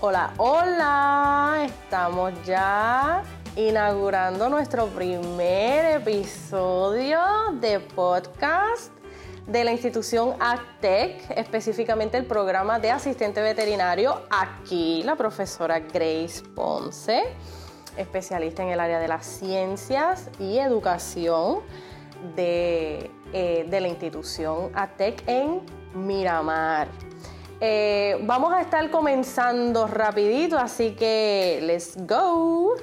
Hola, hola, estamos ya inaugurando nuestro primer episodio de podcast de la institución ACTEC, específicamente el programa de asistente veterinario. Aquí la profesora Grace Ponce, especialista en el área de las ciencias y educación de, eh, de la institución ACTEC en Miramar. Eh, vamos a estar comenzando rapidito, así que let's go.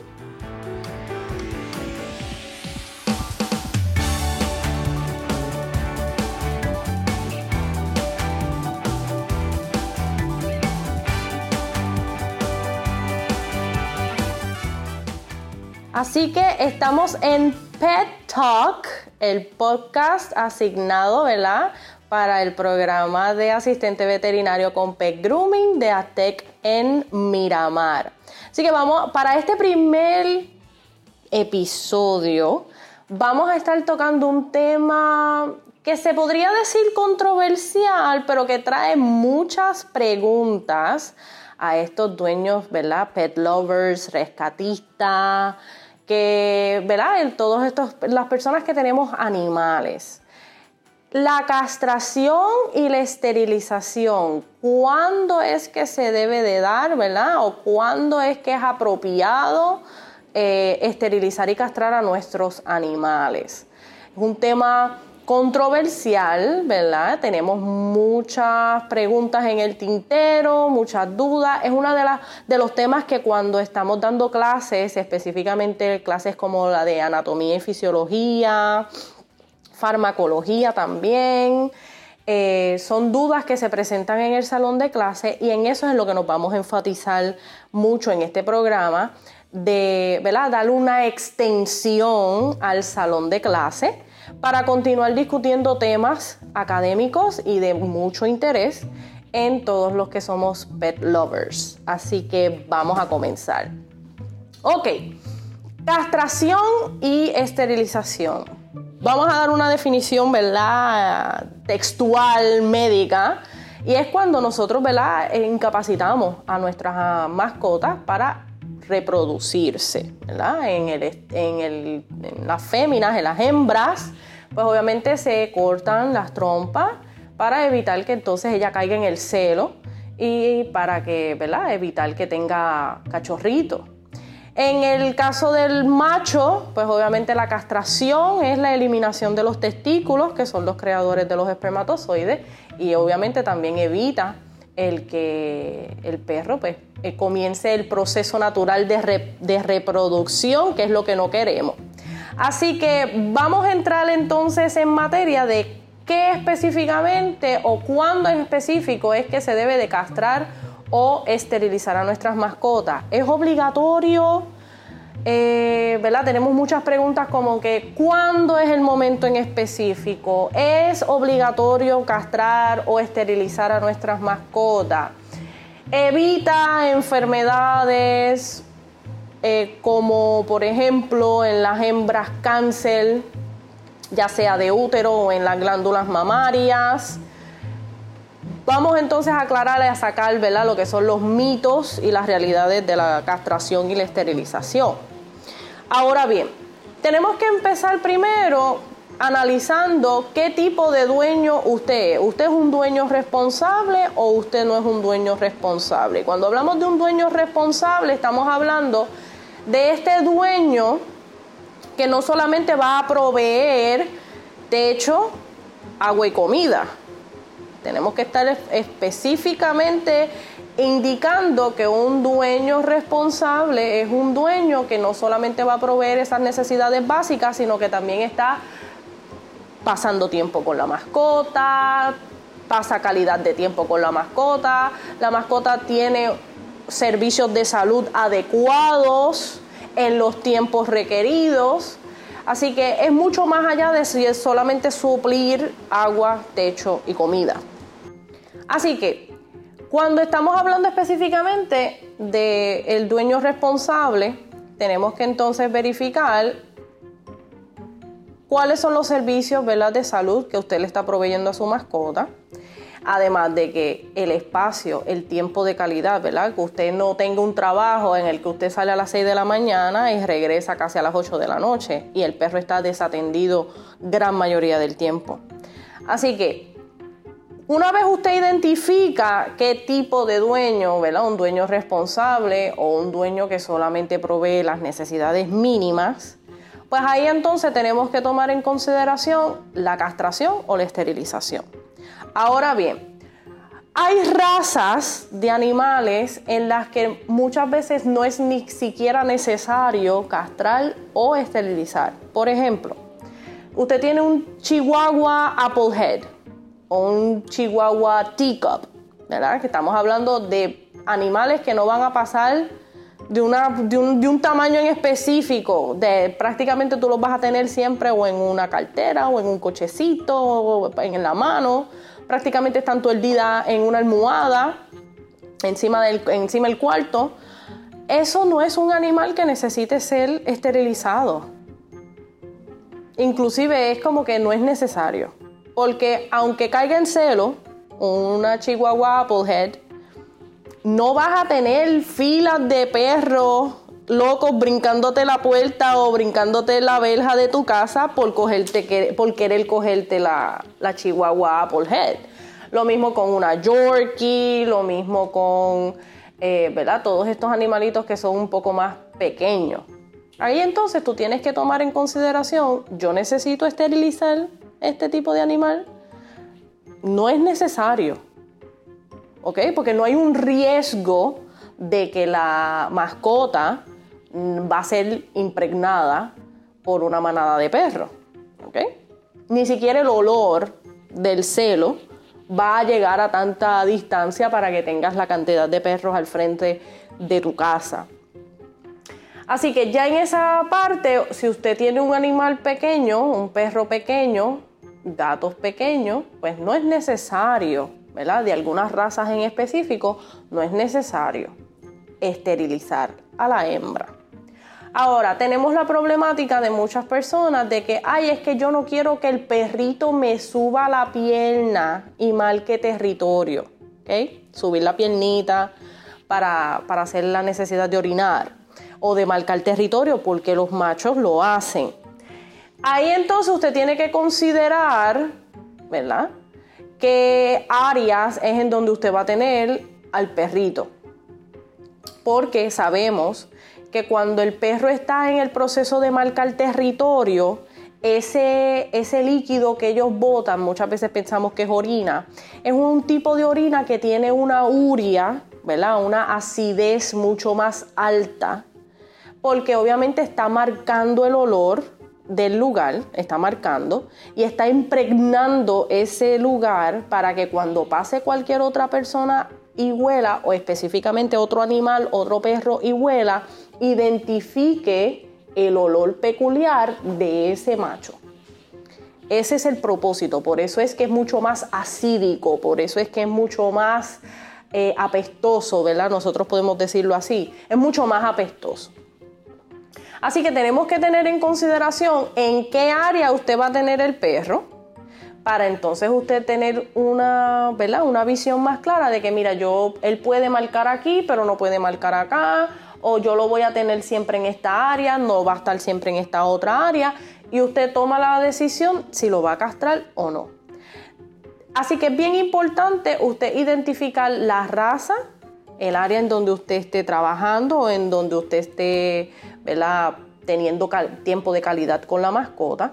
Así que estamos en Pet Talk, el podcast asignado, ¿verdad? Para el programa de asistente veterinario con Pet Grooming de ATEC en Miramar. Así que vamos, para este primer episodio, vamos a estar tocando un tema que se podría decir controversial, pero que trae muchas preguntas a estos dueños, ¿verdad? Pet lovers, rescatistas, que, ¿verdad? Todos las personas que tenemos animales. La castración y la esterilización, ¿cuándo es que se debe de dar, verdad? ¿O cuándo es que es apropiado eh, esterilizar y castrar a nuestros animales? Es un tema controversial, ¿verdad? Tenemos muchas preguntas en el tintero, muchas dudas. Es uno de, de los temas que cuando estamos dando clases, específicamente clases como la de anatomía y fisiología, farmacología también. Eh, son dudas que se presentan en el salón de clase y en eso es lo que nos vamos a enfatizar mucho en este programa de ¿verdad? darle una extensión al salón de clase para continuar discutiendo temas académicos y de mucho interés en todos los que somos pet lovers. Así que vamos a comenzar. Ok, castración y esterilización. Vamos a dar una definición, ¿verdad? Textual, médica. Y es cuando nosotros, ¿verdad? Incapacitamos a nuestras mascotas para reproducirse, ¿verdad? En, en, las féminas, en las hembras, pues obviamente se cortan las trompas para evitar que entonces ella caiga en el celo y para que, ¿verdad? Evitar que tenga cachorrito. En el caso del macho, pues obviamente la castración es la eliminación de los testículos, que son los creadores de los espermatozoides, y obviamente también evita el que el perro pues, eh, comience el proceso natural de, de reproducción, que es lo que no queremos. Así que vamos a entrar entonces en materia de qué específicamente o cuándo en específico es que se debe de castrar o esterilizar a nuestras mascotas. ¿Es obligatorio? Eh, ¿verdad? Tenemos muchas preguntas como que ¿cuándo es el momento en específico? ¿Es obligatorio castrar o esterilizar a nuestras mascotas? Evita enfermedades eh, como por ejemplo en las hembras cáncer, ya sea de útero o en las glándulas mamarias. Vamos entonces a aclarar y a sacar ¿verdad? lo que son los mitos y las realidades de la castración y la esterilización. Ahora bien, tenemos que empezar primero analizando qué tipo de dueño usted es. ¿Usted es un dueño responsable o usted no es un dueño responsable? Cuando hablamos de un dueño responsable, estamos hablando de este dueño que no solamente va a proveer techo, agua y comida, tenemos que estar específicamente indicando que un dueño responsable es un dueño que no solamente va a proveer esas necesidades básicas, sino que también está pasando tiempo con la mascota, pasa calidad de tiempo con la mascota, la mascota tiene servicios de salud adecuados en los tiempos requeridos. Así que es mucho más allá de si es solamente suplir agua, techo y comida. Así que cuando estamos hablando específicamente del dueño responsable, tenemos que entonces verificar cuáles son los servicios de salud que usted le está proveyendo a su mascota. Además de que el espacio, el tiempo de calidad, ¿verdad? Que usted no tenga un trabajo en el que usted sale a las 6 de la mañana y regresa casi a las 8 de la noche y el perro está desatendido gran mayoría del tiempo. Así que una vez usted identifica qué tipo de dueño, ¿verdad? Un dueño responsable o un dueño que solamente provee las necesidades mínimas, pues ahí entonces tenemos que tomar en consideración la castración o la esterilización. Ahora bien, hay razas de animales en las que muchas veces no es ni siquiera necesario castrar o esterilizar. Por ejemplo, usted tiene un chihuahua applehead o un chihuahua teacup, ¿verdad? Que estamos hablando de animales que no van a pasar de, una, de, un, tamaño en específico, de prácticamente tú los vas a tener siempre o en una cartera o en un cochecito o en la mano, prácticamente están todo el día en una almohada encima del, encima del cuarto. Eso no es un animal que necesite ser esterilizado. Inclusive es como que no es necesario. Porque aunque caiga en celo, una chihuahua Applehead no vas a tener filas de perros locos brincándote la puerta o brincándote la verja de tu casa por, querer cogerte la, la chihuahua Applehead. Lo mismo con una Yorkie, lo mismo con, eh, ¿verdad? Todos estos animalitos que son un poco más pequeños. Ahí entonces tú tienes que tomar en consideración, yo necesito esterilizar este tipo de animal. No es necesario. ¿ok? Porque no hay un riesgo de que la mascota mm, va a ser impregnada por una manada de perros, ¿ok? Ni siquiera el olor del celo va a llegar a tanta distancia para que tengas la cantidad de perros al frente de tu casa. Así que ya en esa parte, si usted tiene un animal pequeño, un perro pequeño, gatos pequeños, pues no es necesario de algunas razas en específico, no es necesario esterilizar a la hembra. Ahora, tenemos la problemática de muchas personas de que, ay, es que yo no quiero que el perrito me suba la pierna y marque territorio, Subir la piernita para, para hacer la necesidad de orinar o de marcar territorio porque los machos lo hacen. Ahí entonces usted tiene que considerar, ¿verdad? qué áreas es en donde usted va a tener al perrito. Porque sabemos que cuando el perro está en el proceso de marcar territorio, ese, ese líquido que ellos botan, muchas veces pensamos que es orina, es un tipo de orina que tiene una uria, ¿verdad? Una acidez mucho más alta, porque obviamente está marcando el olor del lugar, está marcando y está impregnando ese lugar para que cuando pase cualquier otra persona y huela, o específicamente otro animal, otro perro y huela, identifique el olor peculiar de ese macho. Ese es el propósito, por eso es que es mucho más acídico, por eso es que es mucho más eh, apestoso, ¿verdad? Nosotros podemos decirlo así, es mucho más apestoso. Así que tenemos que tener en consideración en qué área usted va a tener el perro para entonces usted tener una, ¿verdad? una visión más clara de que, mira, yo, él puede marcar aquí, pero no puede marcar acá, o yo lo voy a tener siempre en esta área, no va a estar siempre en esta otra área, y usted toma la decisión si lo va a castrar o no. Así que es bien importante usted identificar la raza, el área en donde usted esté trabajando en donde usted esté teniendo tiempo de calidad con la mascota,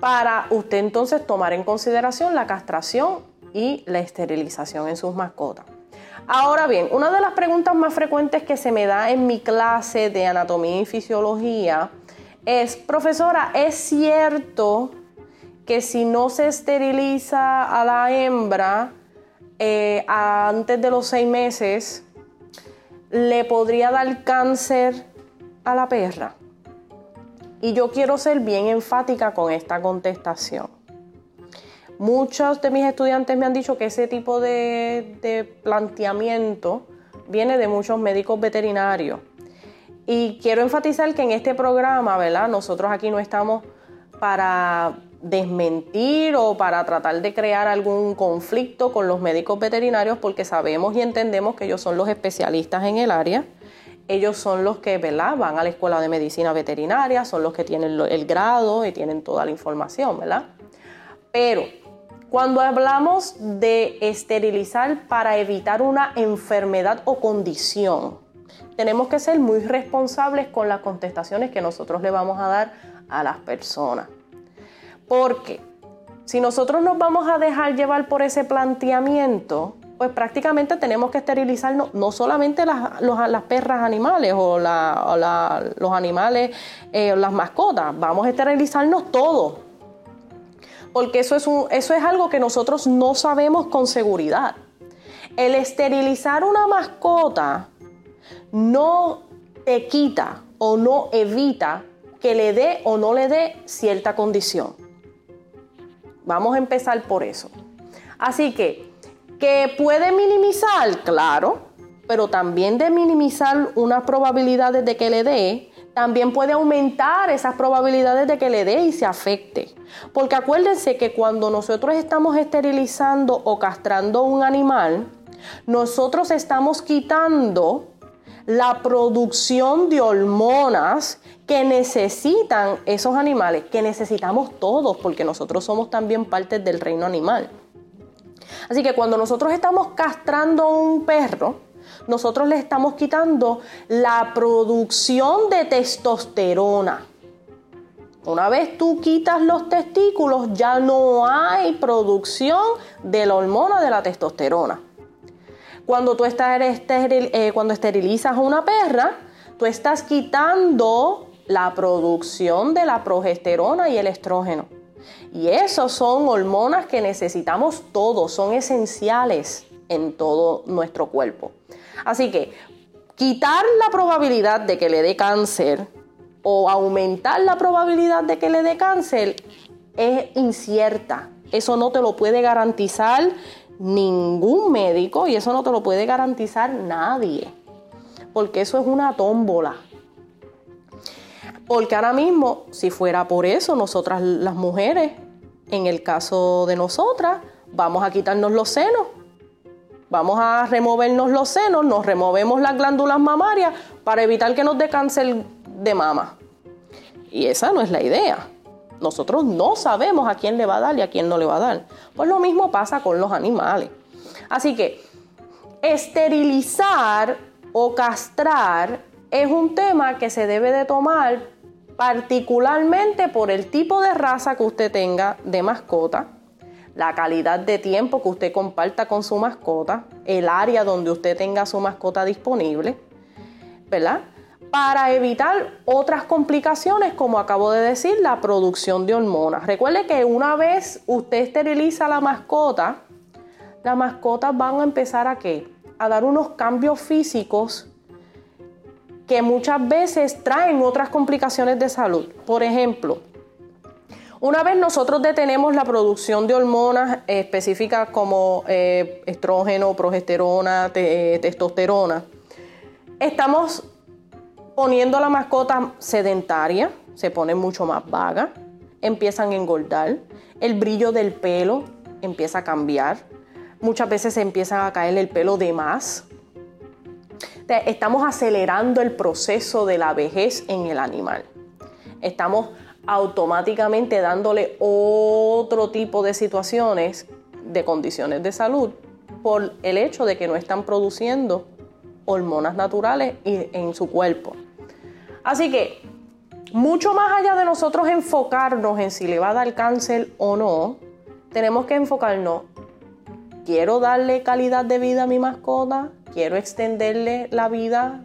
para usted entonces tomar en consideración la castración y la esterilización en sus mascotas. Ahora bien, una de las preguntas más frecuentes que se me da en mi clase de anatomía y fisiología es, profesora, ¿es cierto que si no se esteriliza a la hembra eh, antes de los seis meses, le podría dar cáncer a la perra? Y yo quiero ser bien enfática con esta contestación. Muchos de mis estudiantes me han dicho que ese tipo de, planteamiento viene de muchos médicos veterinarios. Y quiero enfatizar que en este programa, ¿verdad? Nosotros aquí no estamos para desmentir o para tratar de crear algún conflicto con los médicos veterinarios porque sabemos y entendemos que ellos son los especialistas en el área. Ellos son los que ¿verdad? van a la escuela de medicina veterinaria, son los que tienen el grado y tienen toda la información, ¿verdad? Pero cuando hablamos de esterilizar para evitar una enfermedad o condición, tenemos que ser muy responsables con las contestaciones que nosotros le vamos a dar a las personas. Porque si nosotros nos vamos a dejar llevar por ese planteamiento, pues prácticamente tenemos que esterilizarnos no solamente las, las perras animales o, los animales, eh, las mascotas, vamos a esterilizarnos todos. Porque eso es, eso es algo que nosotros no sabemos con seguridad. El esterilizar una mascota no te quita o no evita que le dé o no le dé cierta condición. Vamos a empezar por eso. Así que, que puede minimizar, claro, pero también de minimizar unas probabilidades de que le dé, también puede aumentar esas probabilidades de que le dé y se afecte. Porque acuérdense que cuando nosotros estamos esterilizando o castrando un animal, nosotros estamos quitando la producción de hormonas que necesitan esos animales, que necesitamos todos, porque nosotros somos también parte del reino animal. Así que cuando nosotros estamos castrando un perro, nosotros le estamos quitando la producción de testosterona. Una vez tú quitas los testículos, ya no hay producción de la hormona de la testosterona. Cuando tú estás eh, cuando esterilizas a una perra, tú estás quitando la producción de la progesterona y el estrógeno. Y esos son hormonas que necesitamos todos, son esenciales en todo nuestro cuerpo. Así que quitar la probabilidad de que le dé cáncer o aumentar la probabilidad de que le dé cáncer es incierta. Eso no te lo puede garantizar ningún médico y eso no te lo puede garantizar nadie. Porque eso es una tómbola. Porque ahora mismo, si fuera por eso, nosotras las mujeres, en el caso de nosotras, vamos a quitarnos los senos Vamos a removernos los senos, nos removemos las glándulas mamarias para evitar que nos dé cáncer de mama. Y esa no es la idea. Nosotros no sabemos a quién le va a dar y a quién no le va a dar. Pues lo mismo pasa con los animales. Así que esterilizar o castrar es un tema que se debe de tomar particularmente por el tipo de raza que usted tenga de mascota la calidad de tiempo que usted comparta con su mascota, el área donde usted tenga su mascota disponible, ¿verdad? Para evitar otras complicaciones, como acabo de decir, la producción de hormonas. Recuerde que una vez usted esteriliza la mascota, las mascotas van a empezar a qué? A dar unos cambios físicos que muchas veces traen otras complicaciones de salud. Por ejemplo, una vez nosotros detenemos la producción de hormonas específicas como eh, estrógeno, progesterona, eh, testosterona, estamos poniendo a la mascota sedentaria, se pone mucho más vaga, empiezan a engordar, el brillo del pelo empieza a cambiar, muchas veces se empieza a caer el pelo de más. Estamos acelerando el proceso de la vejez en el animal. Estamos automáticamente dándole otro tipo de situaciones de condiciones de salud por el hecho de que no están produciendo hormonas naturales en su cuerpo. Así que, mucho más allá de nosotros enfocarnos en si le va a dar cáncer o no, tenemos que enfocarnos, quiero darle calidad de vida a mi mascota, quiero extenderle la vida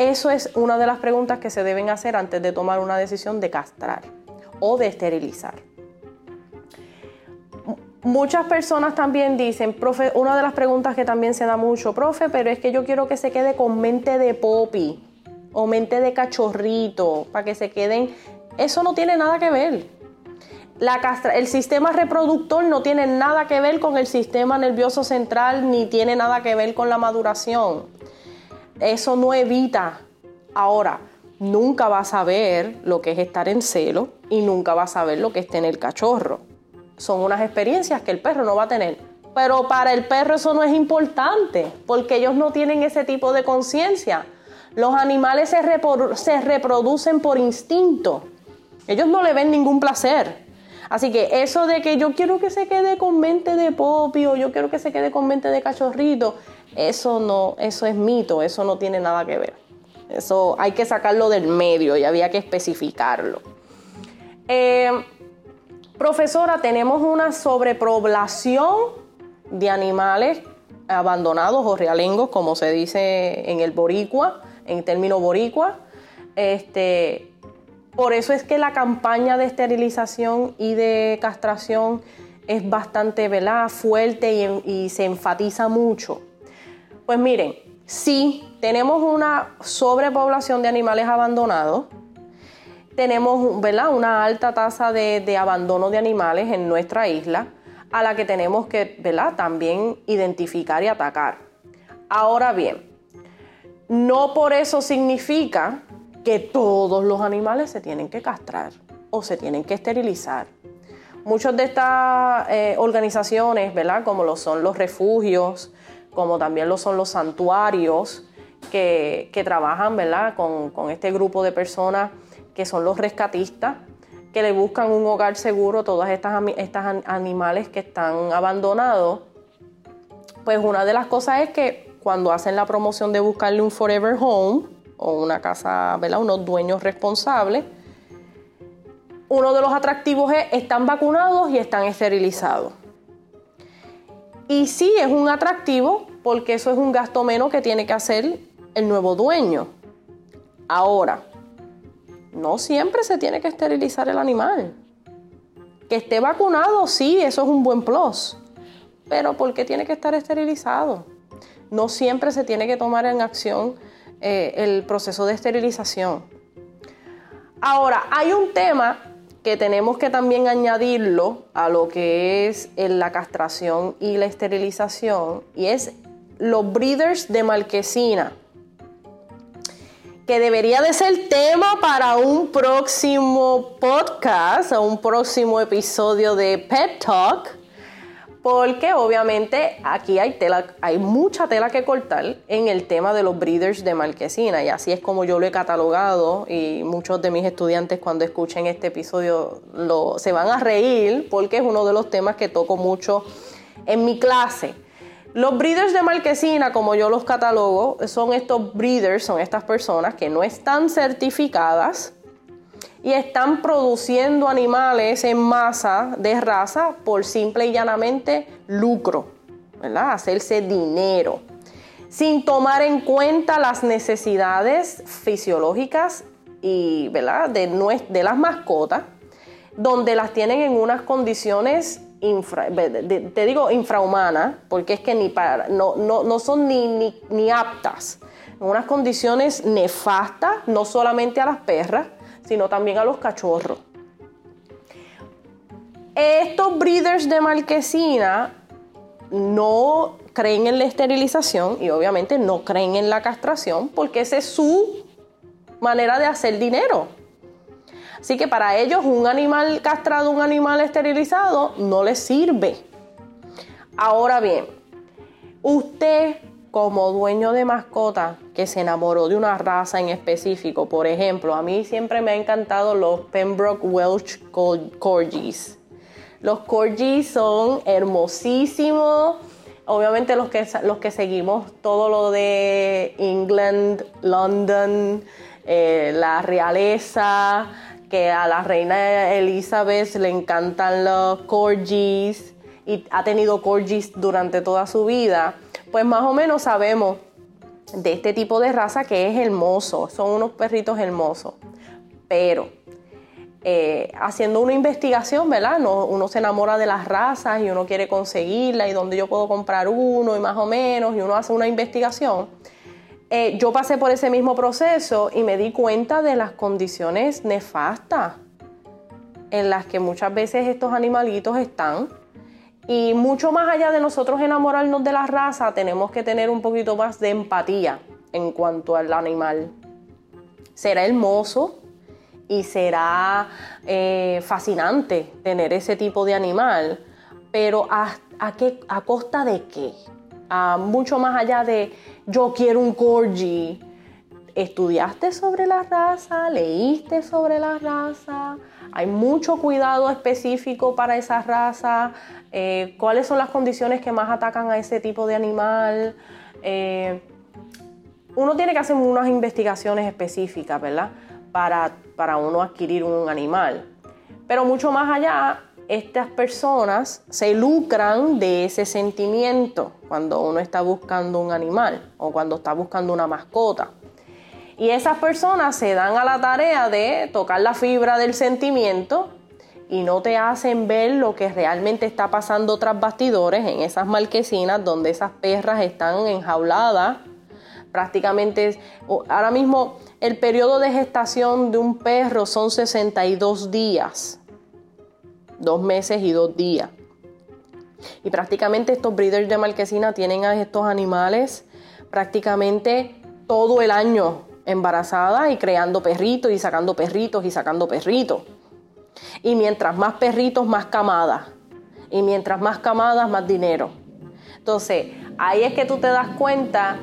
eso es una de las preguntas que se deben hacer antes de tomar una decisión de castrar o de esterilizar. Muchas personas también dicen, profe, una de las preguntas que también se da mucho, profe, pero es que yo quiero que se quede con mente de popi o mente de cachorrito, para que se queden. Eso no tiene nada que ver. El sistema reproductor no tiene nada que ver con el sistema nervioso central ni tiene nada que ver con la maduración eso no evita. Ahora, nunca va a saber lo que es estar en celo y nunca va a saber lo que es tener cachorro. Son unas experiencias que el perro no va a tener. Pero para el perro eso no es importante, porque ellos no tienen ese tipo de conciencia. Los animales se, reproducen por instinto. Ellos no le ven ningún placer. Así que eso de que yo quiero que se quede con mente de popi o yo quiero que se quede con mente de cachorrito, eso no, eso es mito, eso no tiene nada que ver. Eso hay que sacarlo del medio y había que especificarlo. Eh, profesora, tenemos una sobrepoblación de animales abandonados o realengos, como se dice en el boricua, en término boricua. Este, por eso es que la campaña de esterilización y de castración es bastante fuerte y se enfatiza mucho. Pues miren, sí, tenemos una sobrepoblación de animales abandonados, tenemos ¿verdad? una alta tasa de, abandono de animales en nuestra isla, a la que tenemos que ¿verdad? también identificar y atacar. Ahora bien, no por eso significa que todos los animales se tienen que castrar o se tienen que esterilizar. Muchas de estas eh, organizaciones, ¿verdad? como lo son los refugios, como también lo son los santuarios que, trabajan ¿verdad? Con, este grupo de personas que son los rescatistas, que le buscan un hogar seguro a todos estos animales que están abandonados. Pues una de las cosas es que cuando hacen la promoción de buscarle un forever home o una casa, ¿verdad? unos dueños responsables, uno de los atractivos es están vacunados y están esterilizados. Y sí, es un atractivo porque eso es un gasto menos que tiene que hacer el nuevo dueño. Ahora, no siempre se tiene que esterilizar el animal. Que esté vacunado, sí, eso es un buen plus. Pero ¿por qué tiene que estar esterilizado? No siempre se tiene que tomar en acción eh, el proceso de esterilización. Ahora, hay un tema que tenemos que también añadirlo a lo que es la castración y la esterilización, y es los breeders de marquesina, que debería de ser tema para un próximo podcast o un próximo episodio de Pet Talk porque obviamente aquí hay tela, hay mucha tela que cortar en el tema de los breeders de marquesina y así es como yo lo he catalogado y muchos de mis estudiantes cuando escuchen este episodio se van a reír porque es uno de los temas que toco mucho en mi clase. Los breeders de marquesina, como yo los catalogo, son estos breeders, son estas personas que no están certificadas y están produciendo animales en masa de raza por simple y llanamente lucro, ¿verdad? Hacerse dinero, sin tomar en cuenta las necesidades fisiológicas y, ¿verdad? De, las mascotas, donde las tienen en unas condiciones te digo infrahumanas, porque es que ni para, no, no, son ni, ni, ni aptas, en unas condiciones nefastas, no solamente a las perras, sino también a los cachorros. Estos breeders de marquesina no creen en la esterilización y obviamente no creen en la castración porque esa es su manera de hacer dinero. Así que para ellos un animal castrado, un animal esterilizado no les sirve. Ahora bien, usted como dueño de mascota que se enamoró de una raza en específico, por ejemplo, a mí siempre me han encantado los Pembroke Welsh Corgis. Los Corgis son hermosísimos. Obviamente los que, los que seguimos todo lo de England, London, eh, la realeza, que a la reina Elizabeth le encantan los Corgis y ha tenido Corgis durante toda su vida pues más o menos sabemos de este tipo de raza que es hermoso, son unos perritos hermosos. Pero eh, haciendo una investigación, ¿verdad? uno se enamora de las razas y uno quiere conseguirla y dónde yo puedo comprar uno y más o menos, y uno hace una investigación. Eh, yo pasé por ese mismo proceso y me di cuenta de las condiciones nefastas en las que muchas veces estos animalitos están y mucho más allá de nosotros enamorarnos de la raza, tenemos que tener un poquito más de empatía en cuanto al animal. será hermoso y será eh, fascinante tener ese tipo de animal, pero ¿a, qué, a costa de qué? mucho más allá de yo quiero un corgi. ¿Estudiaste sobre la raza? ¿Leíste sobre la raza? Hay mucho cuidado específico para esa raza. Eh, ¿Cuáles son las condiciones que más atacan a ese tipo de animal? Eh, uno tiene que hacer unas investigaciones específicas, ¿verdad? Para, para uno adquirir un animal. Pero mucho más allá, estas personas se lucran de ese sentimiento cuando uno está buscando un animal o cuando está buscando una mascota. Y esas personas se dan a la tarea de tocar la fibra del sentimiento y no te hacen ver lo que realmente está pasando tras bastidores en esas marquesinas donde esas perras están enjauladas. Prácticamente ahora mismo el periodo de gestación de un perro son 62 días, dos meses y dos días. Y prácticamente estos breeders de marquesina tienen a estos animales prácticamente todo el año embarazada y creando perritos y sacando perritos y sacando perritos. Y mientras más perritos, más camadas. Y mientras más camadas, más dinero. Entonces, ahí es que tú te das cuenta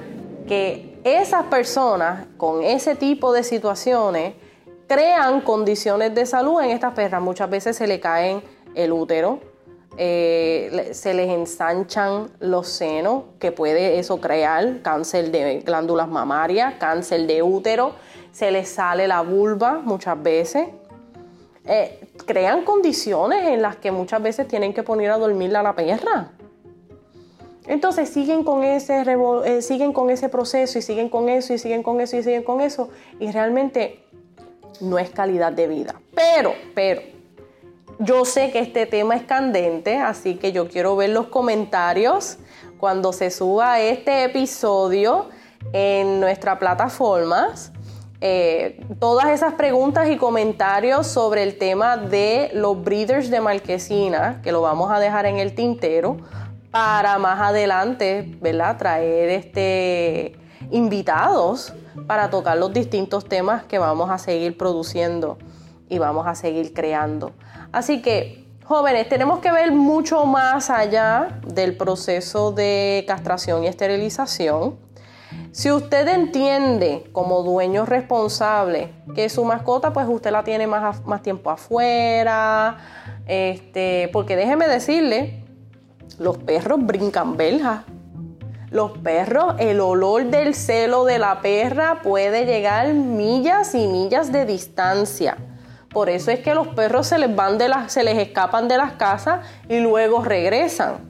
que esas personas con ese tipo de situaciones crean condiciones de salud en estas perras. Muchas veces se le caen el útero, eh, se les ensanchan los senos, que puede eso crear cáncer de glándulas mamarias, cáncer de útero, se les sale la vulva muchas veces. Eh, crean condiciones en las que muchas veces tienen que poner a dormir a la perra. Entonces siguen con, ese, eh, siguen con ese proceso y siguen con eso y siguen con eso y siguen con eso y realmente no es calidad de vida. Pero, pero, yo sé que este tema es candente, así que yo quiero ver los comentarios cuando se suba este episodio en nuestra plataformas. Eh, todas esas preguntas y comentarios sobre el tema de los breeders de marquesina, que lo vamos a dejar en el tintero para más adelante, ¿verdad? Traer este invitados para tocar los distintos temas que vamos a seguir produciendo y vamos a seguir creando. Así que, jóvenes, tenemos que ver mucho más allá del proceso de castración y esterilización. Si usted entiende como dueño responsable que su mascota, pues usted la tiene más, más tiempo afuera, este, porque déjeme decirle los perros brincan belja. Los perros, el olor del celo de la perra puede llegar millas y millas de distancia. Por eso es que los perros se les van de las, se les escapan de las casas y luego regresan.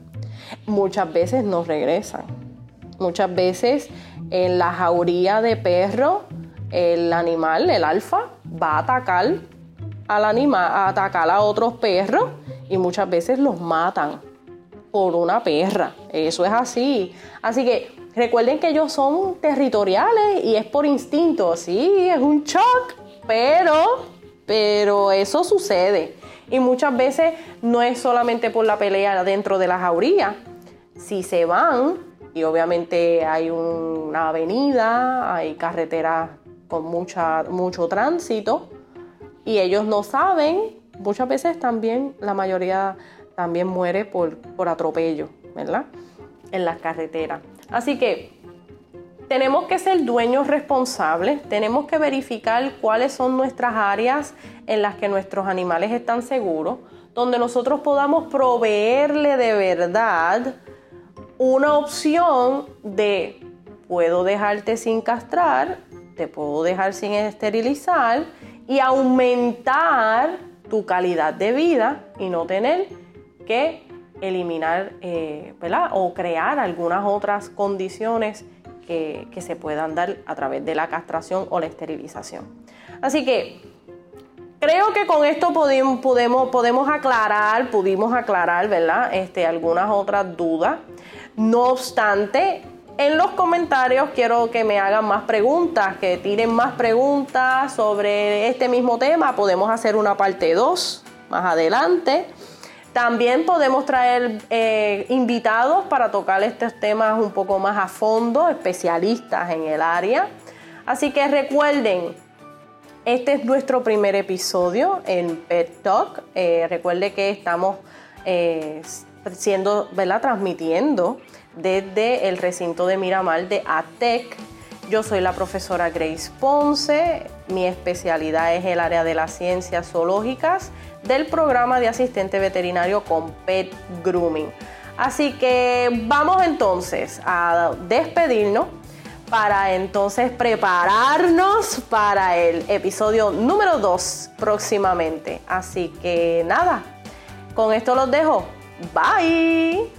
Muchas veces no regresan. Muchas veces en la jauría de perro, el animal, el alfa, va a atacar al animal, a atacar a otros perros y muchas veces los matan por una perra. Eso es así. Así que recuerden que ellos son territoriales y es por instinto. Sí, es un shock, pero, pero eso sucede. Y muchas veces no es solamente por la pelea dentro de la jauría. Si se van, y obviamente hay una avenida, hay carreteras con mucha, mucho tránsito, y ellos no saben, muchas veces también la mayoría también muere por, por atropello, ¿verdad? En las carreteras. Así que tenemos que ser dueños responsables, tenemos que verificar cuáles son nuestras áreas en las que nuestros animales están seguros, donde nosotros podamos proveerle de verdad una opción de puedo dejarte sin castrar, te puedo dejar sin esterilizar y aumentar tu calidad de vida y no tener que eliminar eh, o crear algunas otras condiciones que, se puedan dar a través de la castración o la esterilización. Así que creo que con esto podemos, aclarar, pudimos aclarar, ¿verdad? Este, algunas otras dudas. No obstante, en los comentarios quiero que me hagan más preguntas, que tiren más preguntas sobre este mismo tema. Podemos hacer una parte 2 más adelante. También podemos traer eh, invitados para tocar estos temas un poco más a fondo, especialistas en el área. Así que recuerden, Este es nuestro primer episodio en Pet Talk. Eh, recuerde que estamos eh, siendo, ¿verdad? Transmitiendo desde el recinto de Miramar de ATEC. Yo soy la profesora Grace Ponce. Mi especialidad es el área de las ciencias zoológicas del programa de asistente veterinario con Pet Grooming. Así que vamos entonces a despedirnos para entonces prepararnos para el episodio número 2 próximamente. Así que nada, con esto los dejo. Bye.